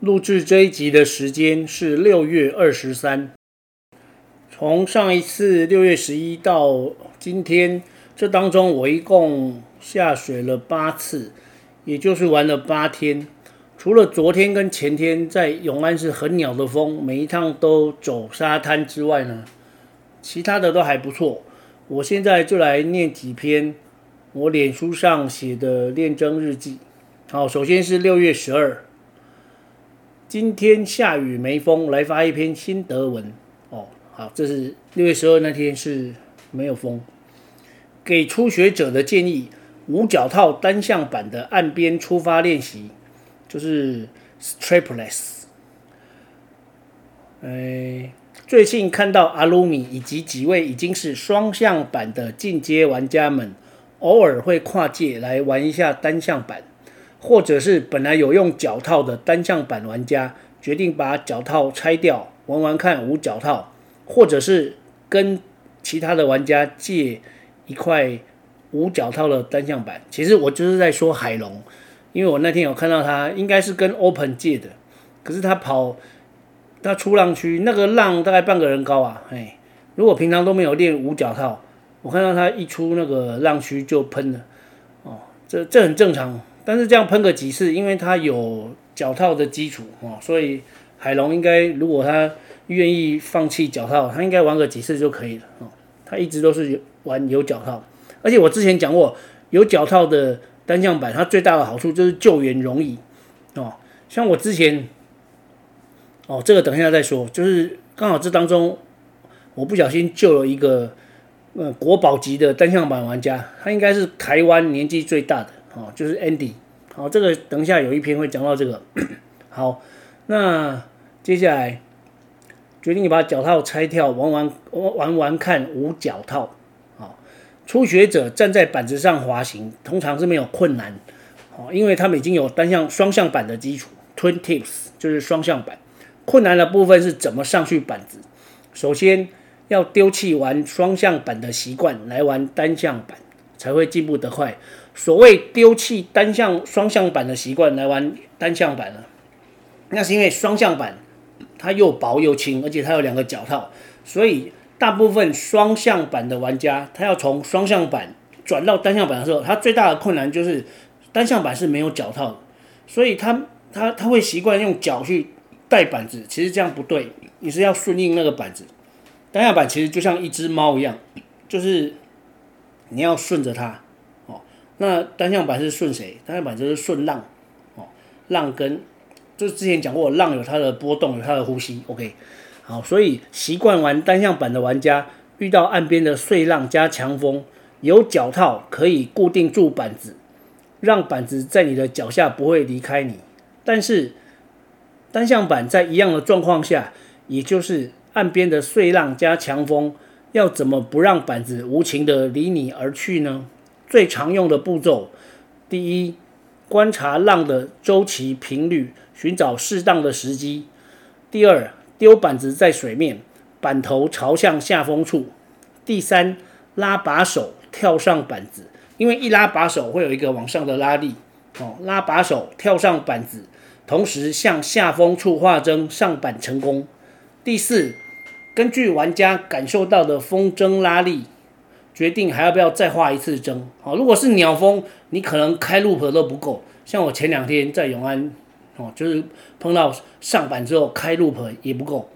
录制这一集的时间是六月二十三。从上一次六月十一到今天，这当中我一共下水了八次，也就是玩了八天。除了昨天跟前天在永安是很鸟的风，每一趟都走沙滩之外呢，其他的都还不错。我现在就来念几篇我脸书上写的练筝日记。好，首先是六月十二。今天下雨没风，来发一篇心得文哦。好，这是六月十二那天是没有风。给初学者的建议：无脚套单向板的岸边出发练习，就是 strapless。哎，最近看到阿鲁米以及几位已经是双向板的进阶玩家们，偶尔会跨界来玩一下单向板。或者是本来有用脚套的单向板玩家，决定把脚套拆掉，玩玩看无脚套，或者是跟其他的玩家借一块无脚套的单向板。其实我就是在说海龙，因为我那天有看到他，应该是跟 Open 借的，可是他跑他出浪区那个浪大概半个人高啊，哎，如果平常都没有练无脚套，我看到他一出那个浪区就喷了，哦，这这很正常。但是这样喷个几次，因为它有脚套的基础哦，所以海龙应该如果他愿意放弃脚套，他应该玩个几次就可以了哦。他一直都是有玩有脚套，而且我之前讲过，有脚套的单向板，它最大的好处就是救援容易哦。像我之前哦，这个等一下再说，就是刚好这当中我不小心救了一个呃国宝级的单向板玩家，他应该是台湾年纪最大的。哦，就是 Andy，好，这个等一下有一篇会讲到这个。好，那接下来决定把脚套拆掉，玩玩玩玩看无脚套。好，初学者站在板子上滑行，通常是没有困难，哦，因为他们已经有单向双向板的基础，Twin Tips 就是双向板。困难的部分是怎么上去板子。首先要丢弃玩双向板的习惯，来玩单向板，才会进步得快。所谓丢弃单向双向板的习惯来玩单向板了，那是因为双向板它又薄又轻，而且它有两个脚套，所以大部分双向板的玩家，他要从双向板转到单向板的时候，他最大的困难就是单向板是没有脚套的，所以他他他会习惯用脚去带板子，其实这样不对，你是要顺应那个板子。单向板其实就像一只猫一样，就是你要顺着它。那单向板是顺谁？单向板就是顺浪，哦，浪跟就是之前讲过，浪有它的波动，有它的呼吸。OK，好，所以习惯玩单向板的玩家，遇到岸边的碎浪加强风，有脚套可以固定住板子，让板子在你的脚下不会离开你。但是单向板在一样的状况下，也就是岸边的碎浪加强风，要怎么不让板子无情的离你而去呢？最常用的步骤，第一，观察浪的周期频率，寻找适当的时机。第二，丢板子在水面，板头朝向下风处。第三，拉把手跳上板子，因为一拉把手会有一个往上的拉力，哦，拉把手跳上板子，同时向下风处画筝上板成功。第四，根据玩家感受到的风筝拉力。决定还要不要再画一次筝？好，如果是鸟风，你可能开 loop 都不够。像我前两天在永安，哦，就是碰到上板之后开 loop 也不够，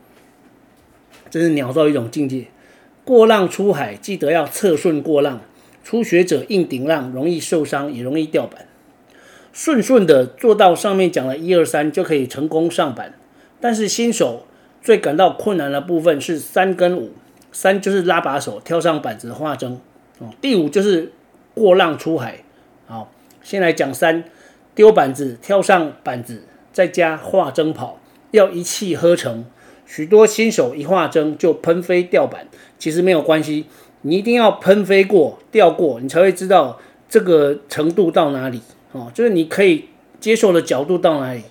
这是鸟到一种境界。过浪出海，记得要侧顺过浪。初学者硬顶浪容易受伤，也容易掉板。顺顺的做到上面讲的一二三就可以成功上板，但是新手最感到困难的部分是三跟五。三就是拉把手跳上板子画筝，哦，第五就是过浪出海。好，先来讲三，丢板子跳上板子，再加画筝跑，要一气呵成。许多新手一画筝就喷飞掉板，其实没有关系，你一定要喷飞过、掉过，你才会知道这个程度到哪里哦，就是你可以接受的角度到哪里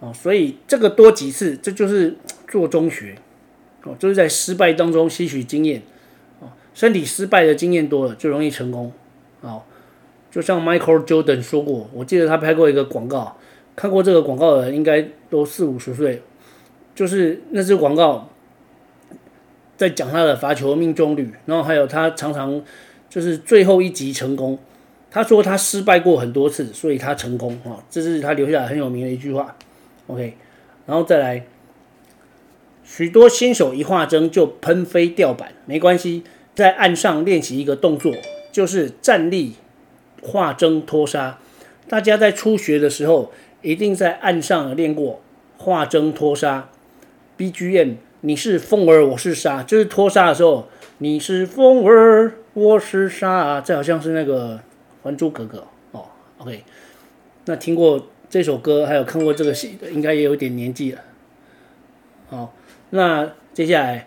哦。所以这个多几次，这就是做中学就是在失败当中吸取经验哦。身体失败的经验多了，就容易成功哦。就像 Michael Jordan 说过，我记得他拍过一个广告，看过这个广告的人应该都四五十岁。就是那支广告在讲他的罚球命中率，然后还有他常常就是最后一击成功。他说他失败过很多次，所以他成功啊，这是他留下来很有名的一句话。OK，然后再来，许多新手一画筝就喷飞掉板，没关系，在岸上练习一个动作，就是站立画筝脱沙。大家在初学的时候，一定在岸上练过画筝脱沙。BGM，你是风儿，我是沙，就是脱沙的时候，你是风儿，我是沙，这好像是那个《还珠格格》哦。OK，那听过这首歌，还有看过这个戏的，应该也有点年纪了。好，那接下来，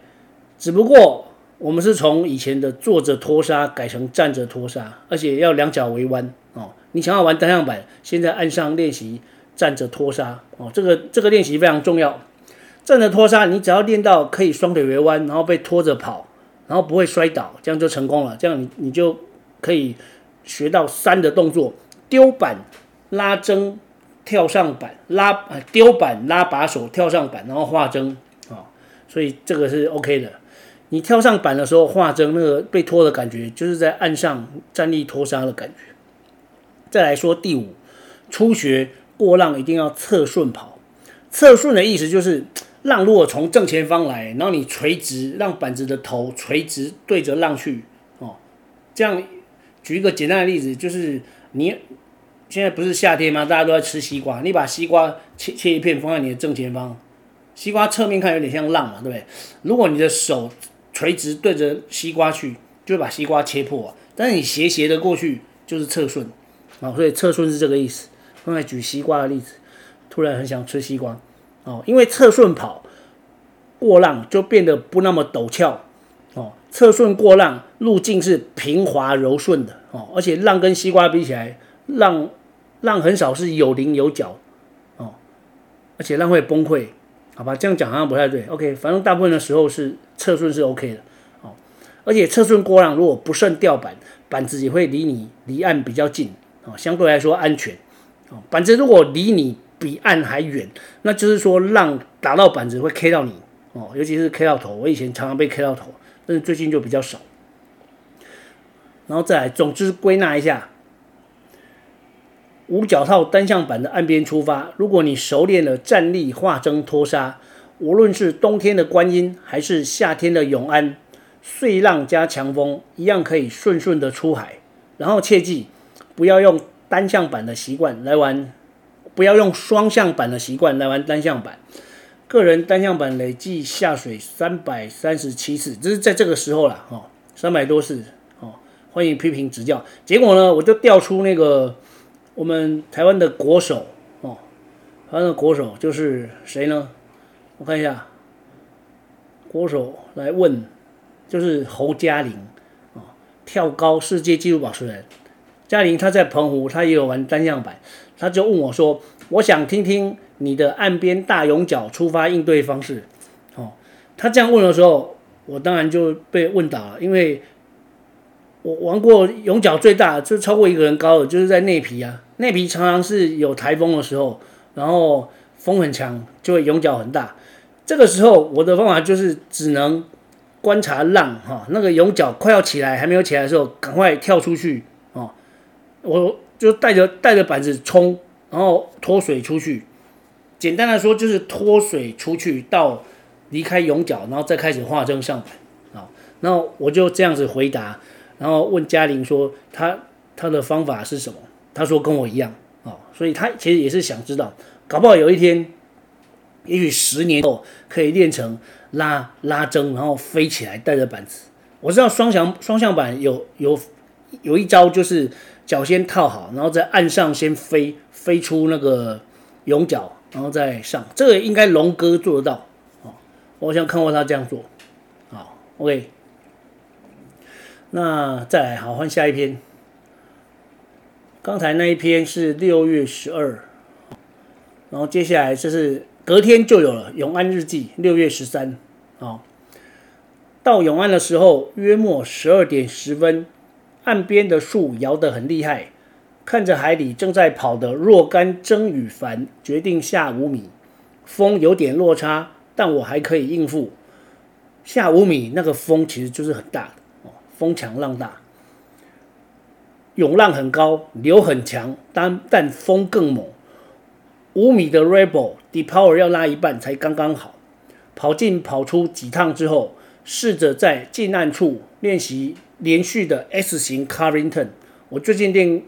只不过我们是从以前的坐着拖沙改成站着拖沙，而且要两脚微弯哦。你想要玩单向板，先在岸上练习站着拖沙哦，这个这个练习非常重要。站着拖沙，你只要练到可以双腿微弯，然后被拖着跑，然后不会摔倒，这样就成功了。这样你你就可以学到三的动作：丢板、拉筝、跳上板、拉啊丢板、拉把手、跳上板，然后画筝。所以这个是 OK 的。你跳上板的时候画筝，那个被拖的感觉，就是在岸上站立拖沙的感觉。再来说第五，初学过浪一定要侧顺跑。侧顺的意思就是。浪如果从正前方来，然后你垂直，让板子的头垂直对着浪去，哦，这样举一个简单的例子，就是你现在不是夏天吗？大家都在吃西瓜，你把西瓜切切一片放在你的正前方，西瓜侧面看有点像浪嘛，对不对？如果你的手垂直对着西瓜去，就会把西瓜切破，但是你斜斜的过去就是侧顺，啊，所以侧顺是这个意思。刚才举西瓜的例子，突然很想吃西瓜。哦，因为侧顺跑过浪就变得不那么陡峭，哦，侧顺过浪路径是平滑柔顺的，哦，而且浪跟西瓜比起来，浪浪很少是有棱有角，哦，而且浪会崩溃，好吧，这样讲好像不太对，OK，反正大部分的时候是侧顺是 OK 的，哦，而且侧顺过浪如果不慎掉板，板子也会离你离岸比较近，哦，相对来说安全，哦，板子如果离你。比岸还远，那就是说浪打到板子会 K 到你哦，尤其是 K 到头。我以前常常被 K 到头，但是最近就比较少。然后再来，总之归纳一下，五脚套单向板的岸边出发，如果你熟练了站立化筝拖沙，无论是冬天的观音还是夏天的永安，碎浪加强风一样可以顺顺的出海。然后切记不要用单向板的习惯来玩。不要用双向板的习惯来玩单向板。个人单向板累计下水三百三十七次，这是在这个时候了哦，三百多次哦。欢迎批评指教。结果呢，我就调出那个我们台湾的国手哦，台湾的国手就是谁呢？我看一下，国手来问，就是侯嘉玲哦，跳高世界纪录保持人。嘉玲她在澎湖，她也有玩单向板。她就问我说：“我想听听你的岸边大勇脚出发应对方式。”哦，他这样问的时候，我当然就被问倒了，因为我玩过勇脚最大，就超过一个人高的，就是在内皮啊。内皮常常是有台风的时候，然后风很强，就会涌角很大。这个时候，我的方法就是只能观察浪，哈，那个涌角快要起来还没有起来的时候，赶快跳出去，哦，我。就带着带着板子冲，然后脱水出去。简单的说，就是脱水出去到离开涌角，然后再开始画筝上板啊。然后我就这样子回答，然后问嘉玲说他他的方法是什么？他说跟我一样啊，所以他其实也是想知道，搞不好有一天，也许十年后可以练成拉拉筝，然后飞起来带着板子。我知道双向双向板有有有一招就是。脚先套好，然后在岸上先飞，飞出那个涌角，然后再上。这个应该龙哥做得到，哦，我想看过他这样做。好，OK。那再来，好，换下一篇。刚才那一篇是六月十二，然后接下来就是隔天就有了《永安日记》，六月十三。啊，到永安的时候，约莫十二点十分，岸边的树摇得很厉害。看着海里正在跑的若干蒸与帆，决定下五米。风有点落差，但我还可以应付。下五米那个风其实就是很大的哦，风强浪大。涌浪很高，流很强，但但风更猛。五米的 Rebel Deep Power 要拉一半才刚刚好。跑进跑出几趟之后，试着在近岸处练习连续的 S 型 Carving Turn。我最近练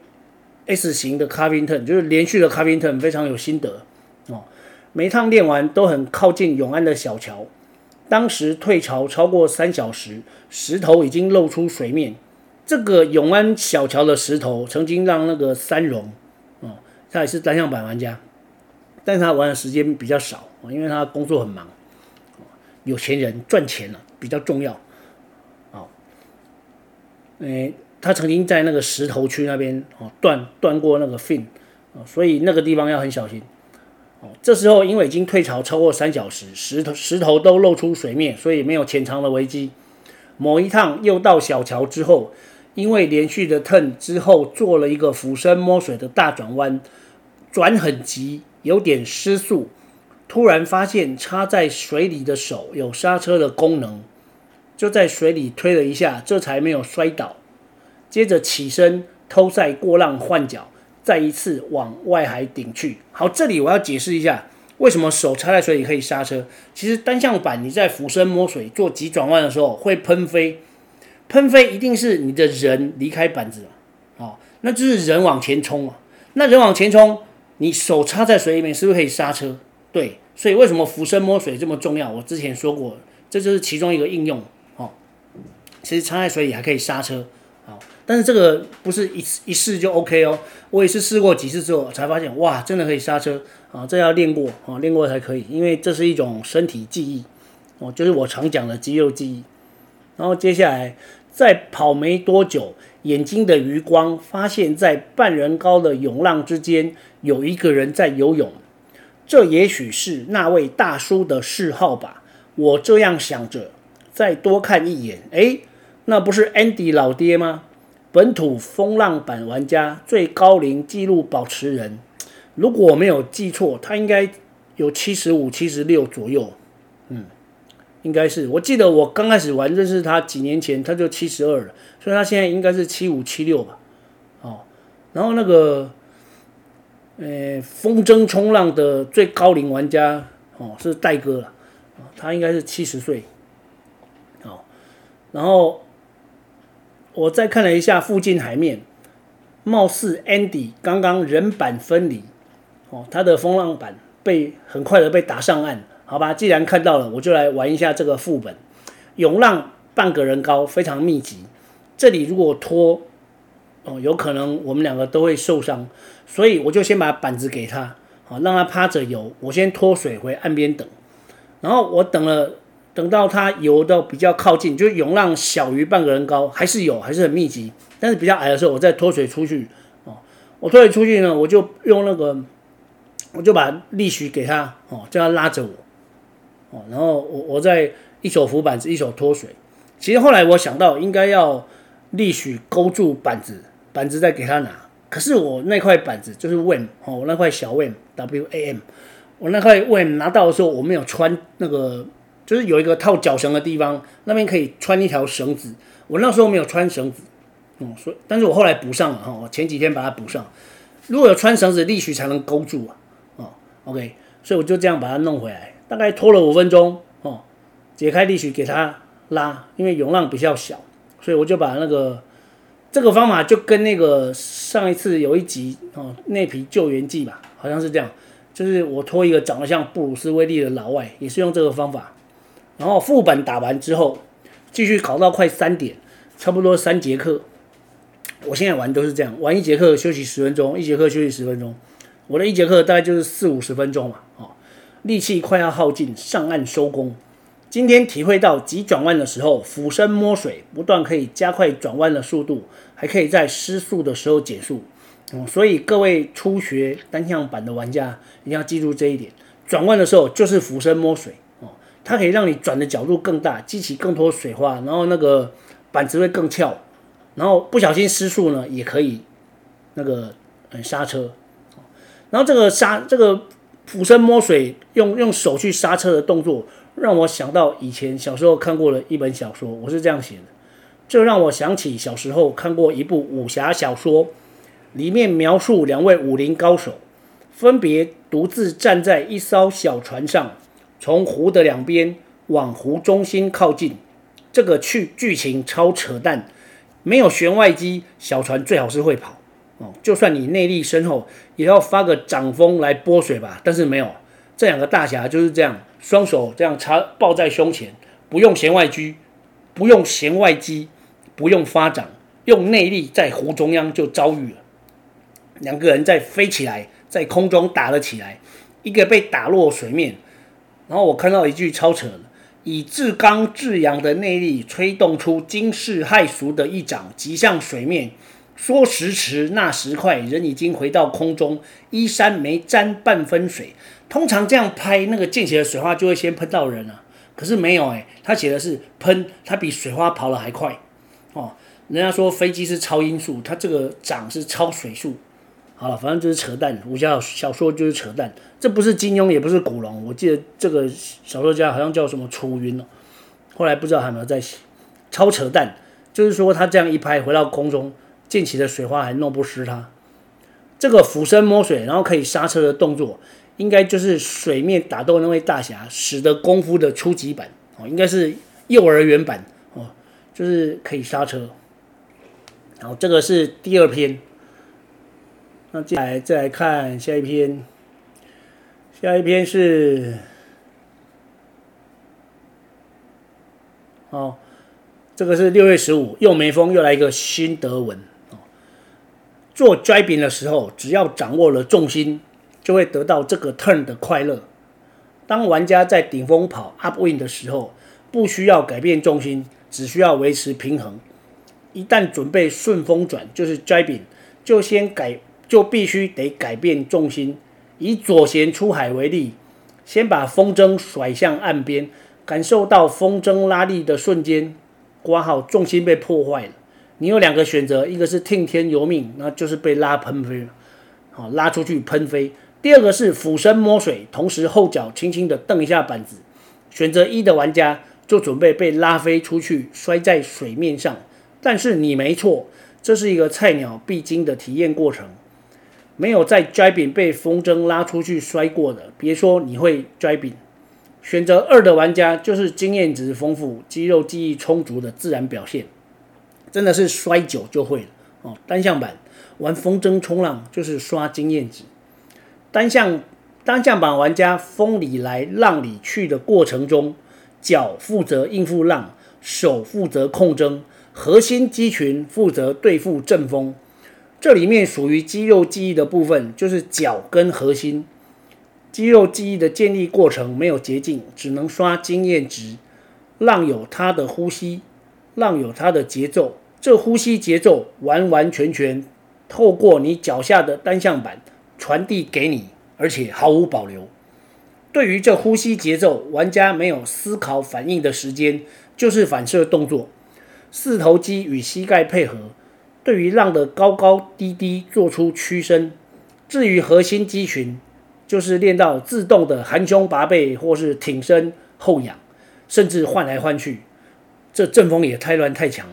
S 型的 Carving Turn，就是连续的 Carving Turn，非常有心得哦。每趟练完都很靠近永安的小桥。当时退潮超过三小时，石头已经露出水面。这个永安小桥的石头曾经让那个三荣，哦，他也是单向板玩家，但是他玩的时间比较少，因为他工作很忙，有钱人赚钱了比较重要，哦，诶，他曾经在那个石头区那边哦断断过那个 fin，哦，所以那个地方要很小心，哦，这时候因为已经退潮超过三小时，石头石头都露出水面，所以没有潜藏的危机。某一趟又到小桥之后。因为连续的 turn 之后做了一个俯身摸水的大转弯，转很急，有点失速。突然发现插在水里的手有刹车的功能，就在水里推了一下，这才没有摔倒。接着起身偷赛过浪换脚，再一次往外海顶去。好，这里我要解释一下，为什么手插在水里可以刹车。其实单向板你在俯身摸水做急转弯的时候会喷飞。喷飞一定是你的人离开板子了，哦，那就是人往前冲啊。那人往前冲，你手插在水里面，是不是可以刹车？对，所以为什么浮身摸水这么重要？我之前说过，这就是其中一个应用。哦，其实插在水里还可以刹车，哦，但是这个不是一一试就 OK 哦。我也是试过几次之后才发现，哇，真的可以刹车啊！这要练过啊，练过才可以，因为这是一种身体记忆，哦，就是我常讲的肌肉记忆。然后接下来。在跑没多久，眼睛的余光发现，在半人高的涌浪之间有一个人在游泳。这也许是那位大叔的嗜好吧，我这样想着。再多看一眼，诶，那不是 Andy 老爹吗？本土风浪板玩家，最高龄纪录保持人。如果我没有记错，他应该有七十五、七十六左右。应该是，我记得我刚开始玩认识他几年前，他就七十二了，所以他现在应该是七五七六吧，哦，然后那个，呃，风筝冲浪的最高龄玩家哦是戴哥了，他应该是七十岁，哦，然后我再看了一下附近海面，貌似 Andy 刚刚人板分离，哦，他的风浪板被很快的被打上岸。好吧，既然看到了，我就来玩一下这个副本。涌浪半个人高，非常密集。这里如果拖，哦，有可能我们两个都会受伤，所以我就先把板子给他，好，让他趴着游。我先脱水回岸边等。然后我等了，等到他游到比较靠近，就是涌浪小于半个人高，还是有，还是很密集，但是比较矮的时候，我再脱水出去。哦，我脱水出去呢，我就用那个，我就把力许给他，哦，叫他拉着我。哦，然后我我在一手扶板子，一手脱水。其实后来我想到，应该要力许勾住板子，板子再给他拿。可是我那块板子就是 WAM 哦，我那块小 WAM W A M，我那块 WAM 拿到的时候，我没有穿那个，就是有一个套脚绳的地方，那边可以穿一条绳子。我那时候没有穿绳子，嗯，所以但是我后来补上了哈，我前几天把它补上。如果有穿绳子，力许才能勾住啊。哦，OK，所以我就这样把它弄回来。大概拖了五分钟哦，解开力须给他拉，因为涌浪比较小，所以我就把那个这个方法就跟那个上一次有一集哦，内皮救援记吧，好像是这样，就是我拖一个长得像布鲁斯威利的老外，也是用这个方法。然后副本打完之后，继续搞到快三点，差不多三节课。我现在玩都是这样，玩一节课休息十分钟，一节课休息十分钟。我的一节课大概就是四五十分钟嘛，力气快要耗尽，上岸收工。今天体会到急转弯的时候，俯身摸水，不但可以加快转弯的速度，还可以在失速的时候减速。嗯，所以各位初学单向板的玩家一定要记住这一点：转弯的时候就是俯身摸水哦，它可以让你转的角度更大，激起更多水花，然后那个板子会更翘，然后不小心失速呢，也可以那个嗯刹车。然后这个刹这个俯身摸水，用用手去刹车的动作。让我想到以前小时候看过的一本小说，我是这样写的，这让我想起小时候看过一部武侠小说，里面描述两位武林高手，分别独自站在一艘小船上，从湖的两边往湖中心靠近。这个剧剧情超扯淡，没有弦外机，小船最好是会跑就算你内力深厚，也要发个掌风来拨水吧。但是没有，这两个大侠就是这样。双手这样插抱在胸前，不用弦外机，不用弦外击，不用发掌，用内力在湖中央就遭遇了。两个人在飞起来，在空中打了起来，一个被打落水面。然后我看到一句超扯的：以至刚至阳的内力吹动出惊世骇俗的一掌击向水面，说时迟那时快，人已经回到空中，衣衫没沾半分水。通常这样拍，那个溅起的水花就会先喷到人了，可是没有哎，他写的是喷，它比水花跑得还快哦。人家说飞机是超音速，它这个掌是超水速。好了，反正就是扯淡，武侠小说就是扯淡。这不是金庸，也不是古龙，我记得这个小说家好像叫什么楚云哦，后来不知道还有没有在写。超扯淡，就是说他这样一拍，回到空中，溅起的水花还弄不湿他。这个俯身摸水，然后可以刹车的动作。应该就是水面打斗那位大侠使得功夫的初级版哦，应该是幼儿园版哦，就是可以刹车。好，这个是第二篇。那接下来再来看下一篇，下一篇是哦，这个是六月十五，又没风，又来一个新德文。做 driving 的时候，只要掌握了重心。就会得到这个 turn 的快乐。当玩家在顶峰跑 upwind 的时候，不需要改变重心，只需要维持平衡。一旦准备顺风转，就是 driving，就先改，就必须得改变重心。以左舷出海为例，先把风筝甩向岸边，感受到风筝拉力的瞬间，括号重心被破坏了。你有两个选择，一个是听天由命，那就是被拉喷飞了，好，拉出去喷飞。第二个是俯身摸水，同时后脚轻轻地蹬一下板子。选择一的玩家就准备被拉飞出去，摔在水面上。但是你没错，这是一个菜鸟必经的体验过程。没有在 driving 被风筝拉出去摔过的，别说你会 driving。选择二的玩家就是经验值丰富、肌肉记忆充足的自然表现。真的是摔久就会了哦。单向板玩风筝冲浪就是刷经验值。单向单向板玩家风里来浪里去的过程中，脚负责应付浪，手负责控筝，核心肌群负责对付阵风。这里面属于肌肉记忆的部分，就是脚跟核心。肌肉记忆的建立过程没有捷径，只能刷经验值。浪有它的呼吸，浪有它的节奏，这呼吸节奏完完全全透过你脚下的单向板。传递给你，而且毫无保留。对于这呼吸节奏，玩家没有思考反应的时间，就是反射动作。四头肌与膝盖配合，对于浪的高高低低做出屈伸。至于核心肌群，就是练到自动的含胸拔背，或是挺身后仰，甚至换来换去。这阵风也太乱太强。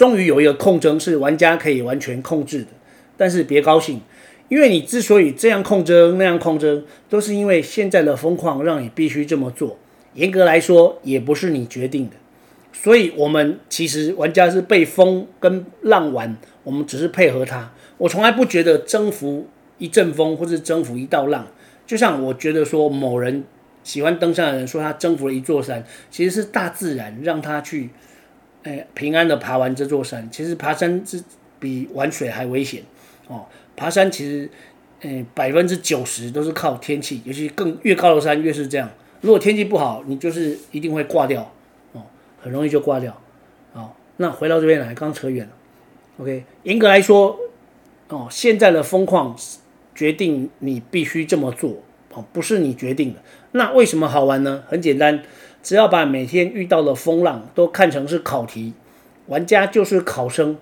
终于有一个控筝是玩家可以完全控制的，但是别高兴。因为你之所以这样控筝那样控筝，都是因为现在的风况让你必须这么做。严格来说，也不是你决定的。所以，我们其实玩家是被风跟浪玩，我们只是配合它。我从来不觉得征服一阵风或是征服一道浪。就像我觉得说，某人喜欢登山的人说他征服了一座山，其实是大自然让他去，哎，平安的爬完这座山。其实爬山是比玩水还危险哦。爬山其实，诶、百分之九十都是靠天气，尤其更越高的山越是这样。如果天气不好，你就是一定会挂掉哦，很容易就挂掉。好，那回到这边来，刚扯远了。OK，严格来说，哦，现在的风况决定你必须这么做哦，不是你决定的。那为什么好玩呢？很简单，只要把每天遇到的风浪都看成是考题，玩家就是考生，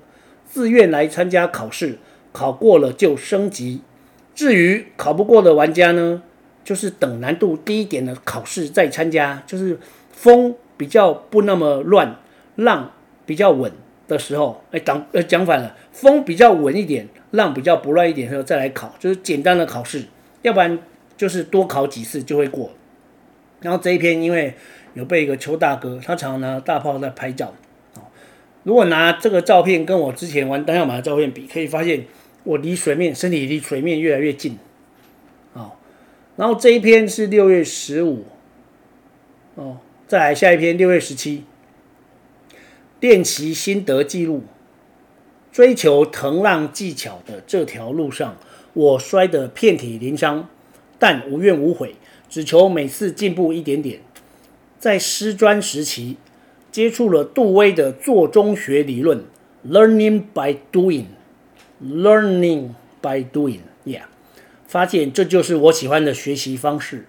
自愿来参加考试，考过了就升级。至于考不过的玩家呢，就是等难度低一点的考试再参加，就是风比较不那么乱，浪比较稳的时候，哎，讲呃讲反了，风比较稳一点，浪比较不乱一点的时候再来考，就是简单的考试，要不然就是多考几次就会过。然后这一篇因为有被一个邱大哥，他常常拿大炮在拍照，如果拿这个照片跟我之前玩单向马的照片比，可以发现我离水面身体离水面越来越近，哦，然后这一篇是六月十五，哦，再来下一篇六月十七。练习心得记录，追求腾浪技巧的这条路上，我摔得遍体鳞伤，但无怨无悔，只求每次进步一点点。在师专时期，接触了杜威的做中学理论，learning by doing，learning by doing，yeah，发现这就是我喜欢的学习方式。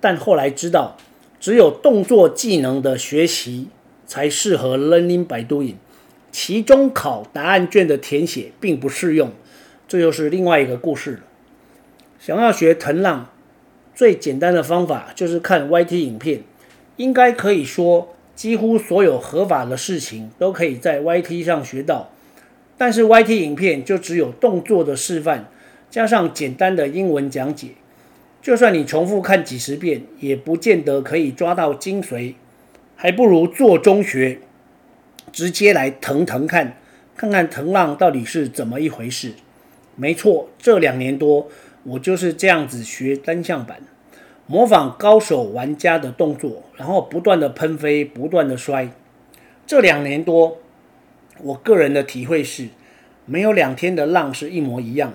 但后来知道，只有动作技能的学习。才适合 learning by doing，期中考答案卷的填写并不适用，这就是另外一个故事了。想要学腾浪，最简单的方法就是看 YT 影片，应该可以说几乎所有合法的事情都可以在 YT 上学到。但是 YT 影片就只有动作的示范，加上简单的英文讲解，就算你重复看几十遍，也不见得可以抓到精髓。还不如做中学，直接来腾腾看，看看腾浪到底是怎么一回事。没错，这两年多我就是这样子学单向板，模仿高手玩家的动作，然后不断的喷飞，不断的摔。这两年多，我个人的体会是，没有两天的浪是一模一样，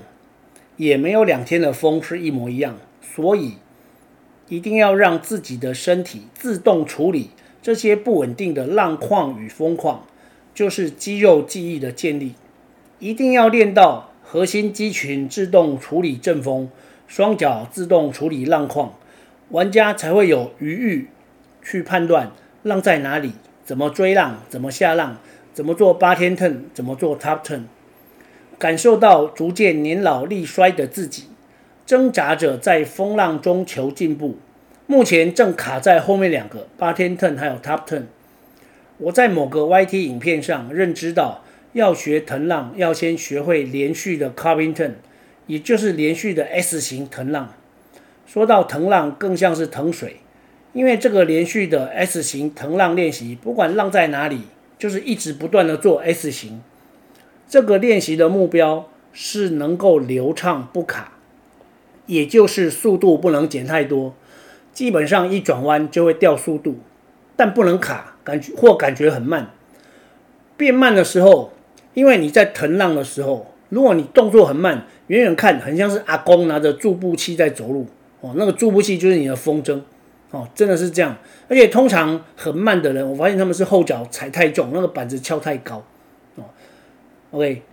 也没有两天的风是一模一样，所以一定要让自己的身体自动处理。这些不稳定的浪况与风况，就是肌肉记忆的建立。一定要练到核心肌群自动处理阵风，双脚自动处理浪况，玩家才会有余裕去判断浪在哪里，怎么追浪，怎么下浪，怎么做八天 turn，怎么做 top turn。感受到逐渐年老力衰的自己，挣扎着在风浪中求进步。目前正卡在后面两个八天 turn 还有 top turn。我在某个 YT 影片上认知到，要学腾浪要先学会连续的 carving turn，也就是连续的 S 型腾浪。说到腾浪，更像是腾水，因为这个连续的 S 型腾浪练习，不管浪在哪里，就是一直不断的做 S 型。这个练习的目标是能够流畅不卡，也就是速度不能减太多。基本上一转弯就会掉速度，但不能卡，感觉或感觉很慢。变慢的时候，因为你在腾浪的时候，如果你动作很慢，远远看很像是阿公拿着助步器在走路哦，那个助步器就是你的风筝哦，真的是这样。而且通常很慢的人，我发现他们是后脚踩太重，那个板子翘太高哦。OK。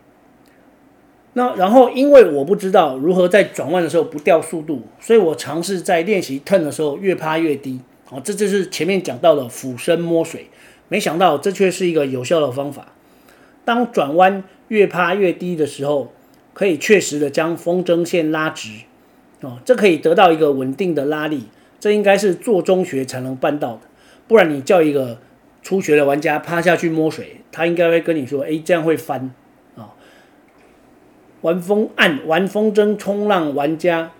那然后，因为我不知道如何在转弯的时候不掉速度，所以我尝试在练习 turn 的时候越趴越低。哦，这就是前面讲到的俯身摸水。没想到这却是一个有效的方法。当转弯越趴越低的时候，可以确实的将风筝线拉直。哦，这可以得到一个稳定的拉力。这应该是做中学才能办到的。不然你叫一个初学的玩家趴下去摸水，他应该会跟你说：“诶，这样会翻。”哦玩风岸玩风筝冲浪玩家，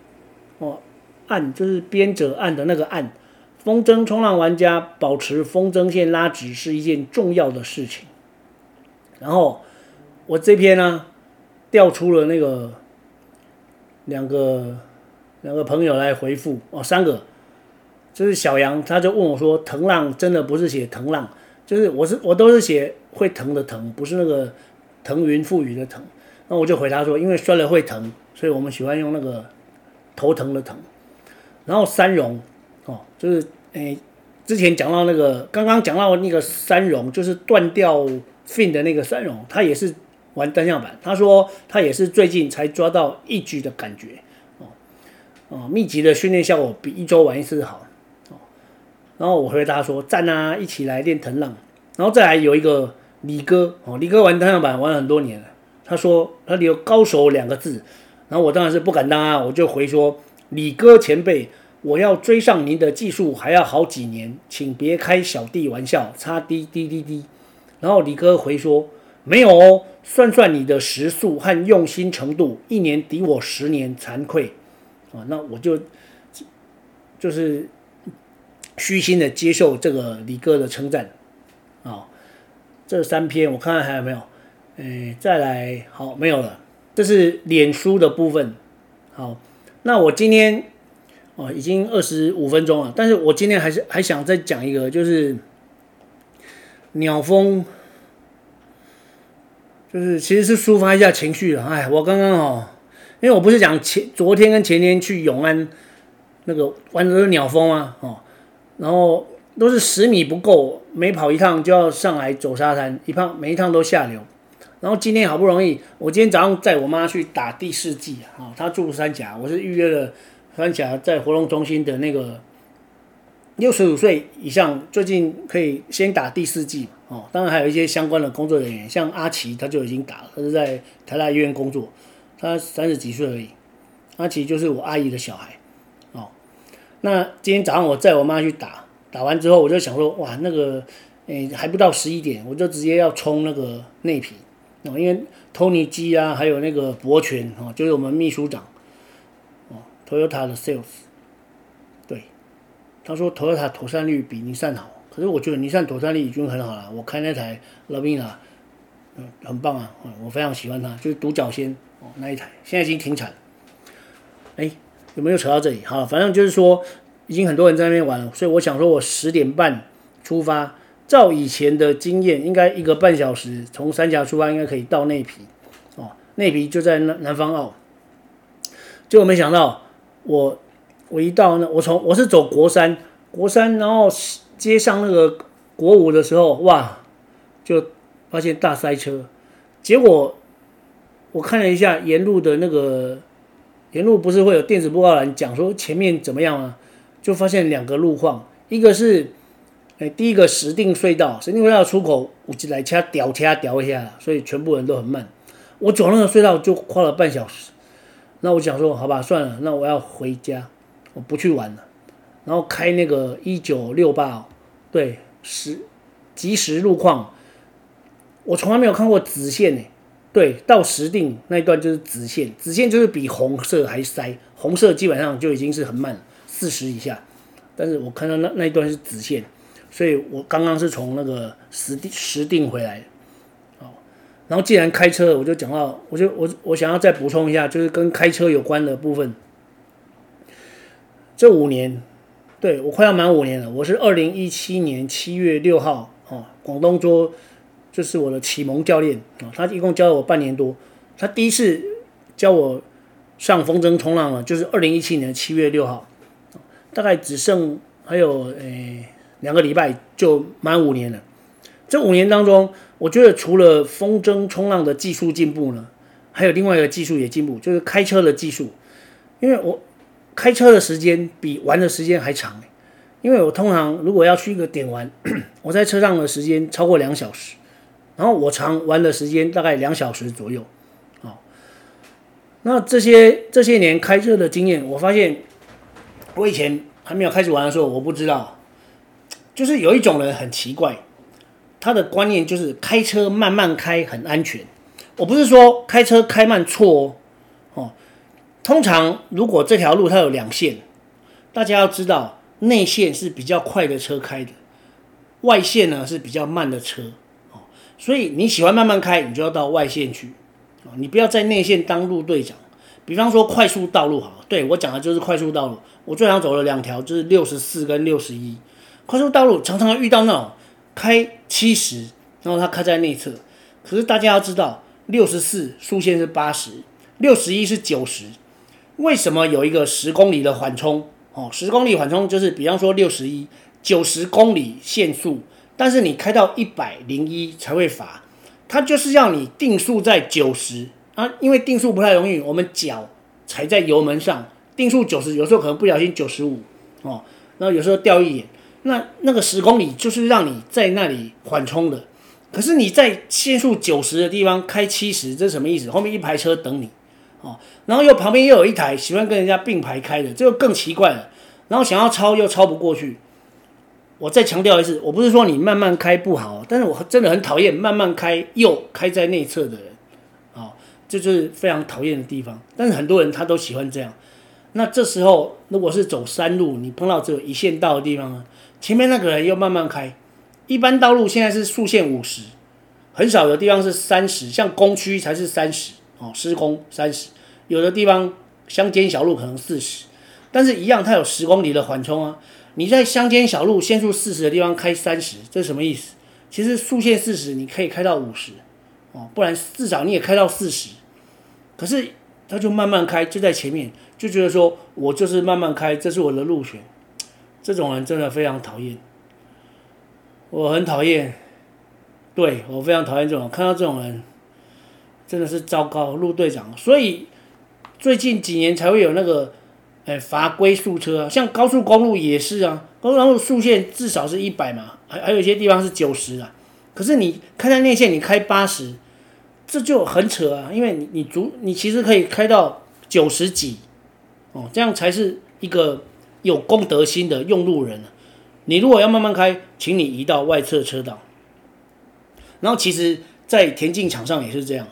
哦，岸就是编者岸的那个岸。风筝冲浪玩家保持风筝线拉直是一件重要的事情。然后我这篇呢，调出了那个两个两个朋友来回复哦，三个，就是小杨，他就问我说：“腾浪真的不是写腾浪，就是我是我都是写会疼的疼，不是那个腾云覆雨的腾。”那我就回答说，因为摔了会疼，所以我们喜欢用那个头疼的疼。然后三荣，哦，就是诶，之前讲到那个，刚刚讲到那个三荣，就是断掉 fin 的那个三荣，他也是玩单向板。他说他也是最近才抓到一局的感觉，哦哦，密集的训练效果比一周玩一次好，哦。然后我回答说赞啊，一起来练腾浪。然后再来有一个李哥，哦，李哥玩单向板玩了很多年了。他说他有高手两个字，然后我当然是不敢当啊，我就回说李哥前辈。我要追上您的技术还要好几年，请别开小弟玩笑，擦滴滴滴滴。然后李哥回说：“没有哦，算算你的时速和用心程度，一年抵我十年，惭愧。”啊，那我就就是虚心的接受这个李哥的称赞。啊，这三篇我看看还有没有？哎，再来，好，没有了。这是脸书的部分。好，那我今天。哦，已经二十五分钟了，但是我今天还是还想再讲一个，就是鸟峰，就是其实是抒发一下情绪了。哎，我刚刚哦，因为我不是讲前昨天跟前天去永安那个玩的都是鸟峰啊，哦，然后都是十米不够，每跑一趟就要上来走沙滩，一趟每一趟都下流。然后今天好不容易，我今天早上载我妈去打第四季啊，她住三甲，我是预约了。三峡在活动中心的那个六十五岁以上，最近可以先打第四剂哦。当然还有一些相关的工作人员，像阿奇他就已经打了，他是在台大医院工作，他三十几岁而已。阿奇就是我阿姨的小孩哦。那今天早上我载我妈去打，打完之后我就想说，哇，那个诶还不到十一点，我就直接要冲那个内皮哦，因为托尼基啊，还有那个博全哦，就是我们秘书长哦。Toyota 的 sales，他说 Toyota 妥善率比尼桑好，可是我觉得尼桑妥善率已经很好了。我开那台 Lavina，嗯，很棒啊，我非常喜欢它，就是独角仙哦那一台，现在已经停产了。哎，有没有扯到这里？好，反正就是说，已经很多人在那边玩了，所以我想说，我十点半出发，照以前的经验，应该一个半小时从三峡出发，应该可以到内埤哦，内埤就在南南方澳，结果没想到。我我一到那，我从我是走国三，国三，然后接上那个国五的时候，哇，就发现大塞车。结果我看了一下沿路的那个沿路，不是会有电子布告栏讲说前面怎么样啊？就发现两个路况，一个是哎，第一个石碇隧道，石碇隧道出口五级来掐屌掐屌一下，所以全部人都很慢。我走那个隧道就花了半小时。那我想说，好吧，算了，那我要回家，我不去玩了。然后开那个一九六八，对，实即时路况，我从来没有看过紫线诶。对，到石定那一段就是紫线，紫线就是比红色还塞，红色基本上就已经是很慢了，四十以下。但是我看到那那一段是紫线，所以我刚刚是从那个石定石定回来。然后既然开车，我就讲到，我就我我想要再补充一下，就是跟开车有关的部分。这五年，对，我快要满五年了。我是二零一七年七月六号，哦，广东桌，就是我的启蒙教练啊，他一共教了我半年多。他第一次教我上风筝冲浪了，就是二零一七年七月六号，大概只剩还有诶两个礼拜就满五年了。这五年当中，我觉得除了风筝冲浪的技术进步呢，还有另外一个技术也进步，就是开车的技术。因为我开车的时间比玩的时间还长，因为我通常如果要去一个点玩，我在车上的时间超过两小时，然后我常玩的时间大概两小时左右。哦，那这些这些年开车的经验，我发现我以前还没有开始玩的时候，我不知道，就是有一种人很奇怪。他的观念就是开车慢慢开很安全。我不是说开车开慢错，哦，通常如果这条路它有两线，大家要知道内线是比较快的车开的，外线呢是比较慢的车哦。所以你喜欢慢慢开，你就要到外线去哦，你不要在内线当路队长。比方说快速道路好，对，我讲的就是快速道路。我最常走的两条，就是六十四跟六十一。快速道路常常遇到那种。开七十，然后他开在内侧，可是大家要知道，六十四速限是八十，六十一是九十。为什么有一个十公里的缓冲哦，十公里缓冲就是比方说六十一、九十公里限速，但是你开到一百零一才会罚，它就是要你定速在九十啊，因为定速不太容易，我们脚踩在油门上，定速九十，有时候可能不小心九十五哦，然后有时候掉一点，那那个十公里就是让你在那里缓冲的，可是你在限速九十的地方开七十，这是什么意思？后面一排车等你。哦，然后又旁边又有一台喜欢跟人家并排开的，这个更奇怪了。然后想要超又超不过去。我再强调一次，我不是说你慢慢开不好，但是我真的很讨厌慢慢开又开在内侧的人。哦，这就是非常讨厌的地方。但是很多人他都喜欢这样。那这时候如果是走山路，你碰到只有一线道的地方呢，前面那个人又慢慢开。一般道路现在是速限五十，很少有地方是三十，像工区才是三十。哦，施工三十。有的地方乡间小路可能四十，但是一样，它有十公里的缓冲啊。你在乡间小路限速四十的地方开三十，这是什么意思？其实速限四十，你可以开到五十哦，不然至少你也开到四十。可是他就慢慢开，就在前面，就觉得说我就是慢慢开，这是我的路权。这种人真的非常讨厌，我很讨厌，对，我非常讨厌这种，看到这种人真的是糟糕，陆队长，所以。最近几年才会有那个，哎，罚龟速车啊，像高速公路也是啊，高速公路速限至少是一百嘛，还还有一些地方是九十啊。可是你开在内线，你开八十，这就很扯啊，因为你你足你其实可以开到九十几，哦，这样才是一个有公德心的用路人啊。你如果要慢慢开，请你移到外侧车道。然后其实，在田径场上也是这样。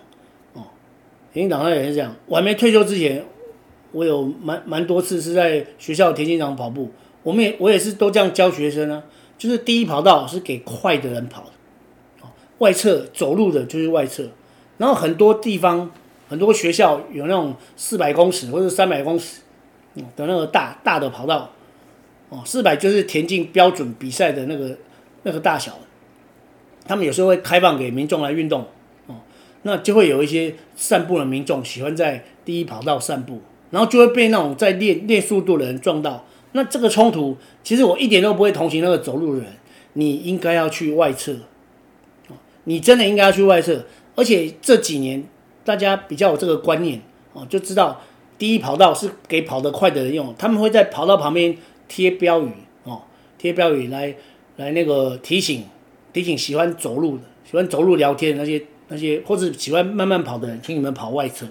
田径场上也是这样，我还没退休之前，我有蛮蛮多次是在学校田径场跑步。我们也我也是都这样教学生啊，就是第一跑道是给快的人跑的，外侧走路的就是外侧。然后很多地方很多学校有那种四百公尺或者三百公尺的那个大大的跑道，哦，四百就是田径标准比赛的那个那个大小，他们有时候会开放给民众来运动。那就会有一些散步的民众喜欢在第一跑道散步，然后就会被那种在练练速度的人撞到。那这个冲突，其实我一点都不会同情那个走路的人。你应该要去外侧，你真的应该要去外侧。而且这几年大家比较有这个观念哦，就知道第一跑道是给跑得快的人用。他们会在跑道旁边贴标语哦，贴标语来来那个提醒提醒喜欢走路的、喜欢走路聊天的那些。那些或者喜欢慢慢跑的人，请你们跑外侧，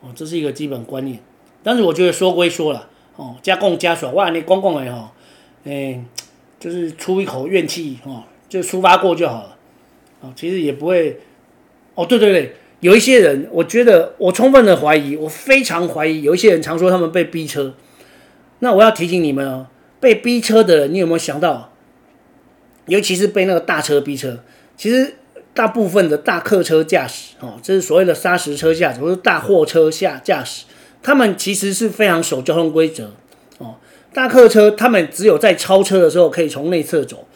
哦，这是一个基本观念。但是我觉得说归说了，哦，加共加爽，哇，你公共的哈，哎，就是出一口怨气，哦，就抒发过就好了，哦，其实也不会，哦，对对对，有一些人，我觉得我充分的怀疑，我非常怀疑，有一些人常说他们被逼车，那我要提醒你们哦，被逼车的人，你有没有想到，尤其是被那个大车逼车，其实。大部分的大客车驾驶，哦，这是所谓的砂石车驾驶，或者大货车下驾驶，他们其实是非常守交通规则，哦，大客车他们只有在超车的时候可以从内侧走，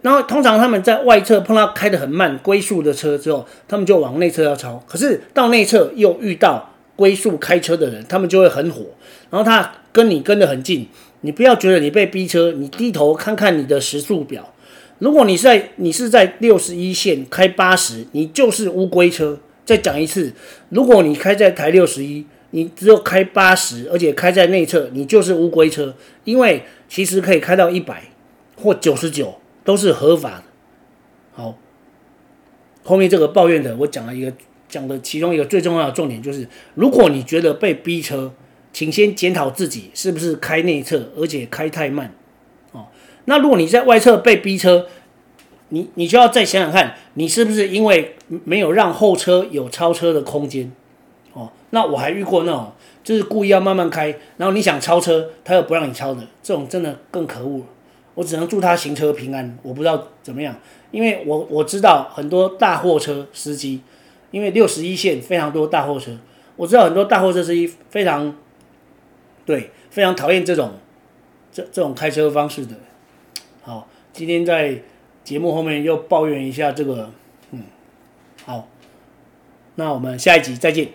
然后通常他们在外侧碰到开得很慢龟速的车之后，他们就往内侧要超，可是到内侧又遇到龟速开车的人，他们就会很火，然后他跟你跟得很近，你不要觉得你被逼车，你低头看看你的时速表。如果你是在你是在六十一线开八十，你就是乌龟车。再讲一次，如果你开在台六十一，你只有开八十，而且开在内侧，你就是乌龟车。因为其实可以开到一百或九十九都是合法的。好，后面这个抱怨的，我讲了一个讲的其中一个最重要的重点就是，如果你觉得被逼车，请先检讨自己是不是开内侧，而且开太慢。哦那如果你在外侧被逼车，你你就要再想想看，你是不是因为没有让后车有超车的空间？哦，那我还遇过那种，就是故意要慢慢开，然后你想超车，他又不让你超的，这种真的更可恶。我只能祝他行车平安。我不知道怎么样，因为我我知道很多大货车司机，因为六十一线非常多大货车，我知道很多大货车司机非常对，非常讨厌这种这这种开车方式的。好，今天在节目后面又抱怨一下这个，嗯，好，那我们下一集再见。